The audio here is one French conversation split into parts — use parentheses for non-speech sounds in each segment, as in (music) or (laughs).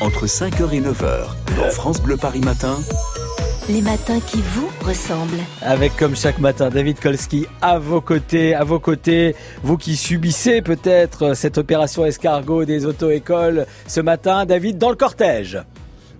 entre 5h et 9h, dans France Bleu Paris Matin. Les matins qui vous ressemblent. Avec comme chaque matin David Kolski à vos côtés, à vos côtés, vous qui subissez peut-être cette opération escargot des auto-écoles ce matin, David dans le cortège.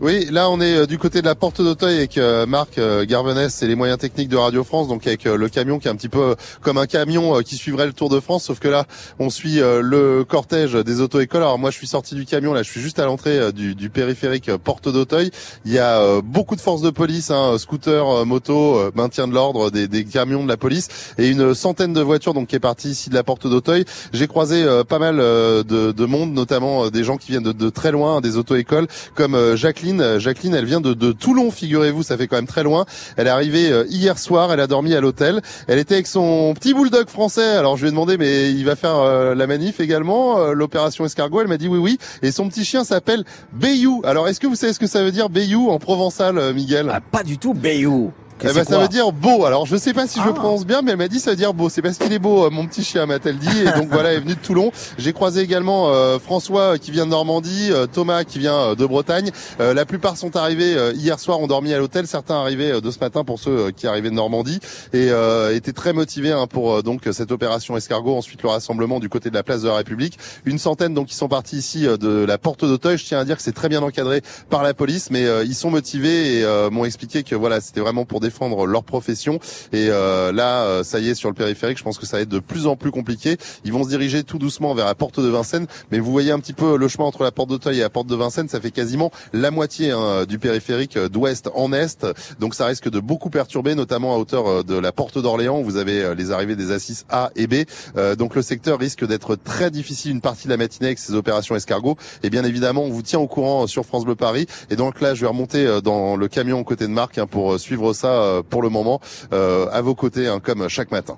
Oui, là on est euh, du côté de la porte d'Auteuil avec euh, Marc euh, Garvenès et les moyens techniques de Radio France, donc avec le camion qui est un petit peu comme un camion qui suivrait le Tour de France, sauf que là on suit le cortège des auto-écoles. Alors moi je suis sorti du camion, là je suis juste à l'entrée du, périphérique porte d'Auteuil. Il y a beaucoup de forces de police, hein, scooter, moto, maintien de l'ordre, des, camions de la police et une centaine de voitures donc qui est partie ici de la porte d'Auteuil. J'ai croisé pas mal de, de, monde, notamment des gens qui viennent de, de très loin, des auto-écoles comme Jacqueline Jacqueline. elle vient de, de Toulon, figurez-vous, ça fait quand même très loin. Elle est arrivée euh, hier soir, elle a dormi à l'hôtel. Elle était avec son petit bulldog français. Alors je lui ai demandé, mais il va faire euh, la manif également, euh, l'opération escargot. Elle m'a dit oui, oui. Et son petit chien s'appelle Bayou. Alors est-ce que vous savez ce que ça veut dire Bayou en provençal, Miguel? Ah, Pas du tout, Bayou. Eh ben, ça veut dire beau. Alors je sais pas si je ah. prononce bien, mais elle m'a dit ça veut dire beau. C'est parce qu'il est beau, euh, mon petit chien, m'a-t-elle dit. Et donc (laughs) voilà, elle est venue de Toulon. J'ai croisé également euh, François qui vient de Normandie, euh, Thomas qui vient de Bretagne. la plupart sont arrivés hier soir, ont dormi à l'hôtel. Certains arrivaient de ce matin pour ceux qui arrivaient de Normandie et étaient très motivés hein, pour donc cette opération escargot. Ensuite le rassemblement du côté de la place de la République. Une centaine donc qui sont partis ici de la porte d'Auteuil. Je tiens à dire que c'est très bien encadré par la police, mais ils sont motivés et m'ont expliqué que voilà c'était vraiment pour défendre leur profession et euh, là, euh, ça y est, sur le périphérique, je pense que ça va être de plus en plus compliqué. Ils vont se diriger tout doucement vers la porte de Vincennes, mais vous voyez un petit peu le chemin entre la porte d'Auteuil et la porte de Vincennes, ça fait quasiment la moitié hein, du périphérique euh, d'ouest en est. Donc ça risque de beaucoup perturber, notamment à hauteur de la porte d'Orléans, où vous avez les arrivées des assises A et B. donc le secteur risque d'être très difficile une partie de la matinée avec ces opérations escargot. Et bien évidemment, on vous tient au courant sur France Bleu Paris. Et donc là, je vais remonter dans le camion côté de Marc hein, pour suivre ça pour le moment. Euh, à vos côtés, hein, comme chaque matin.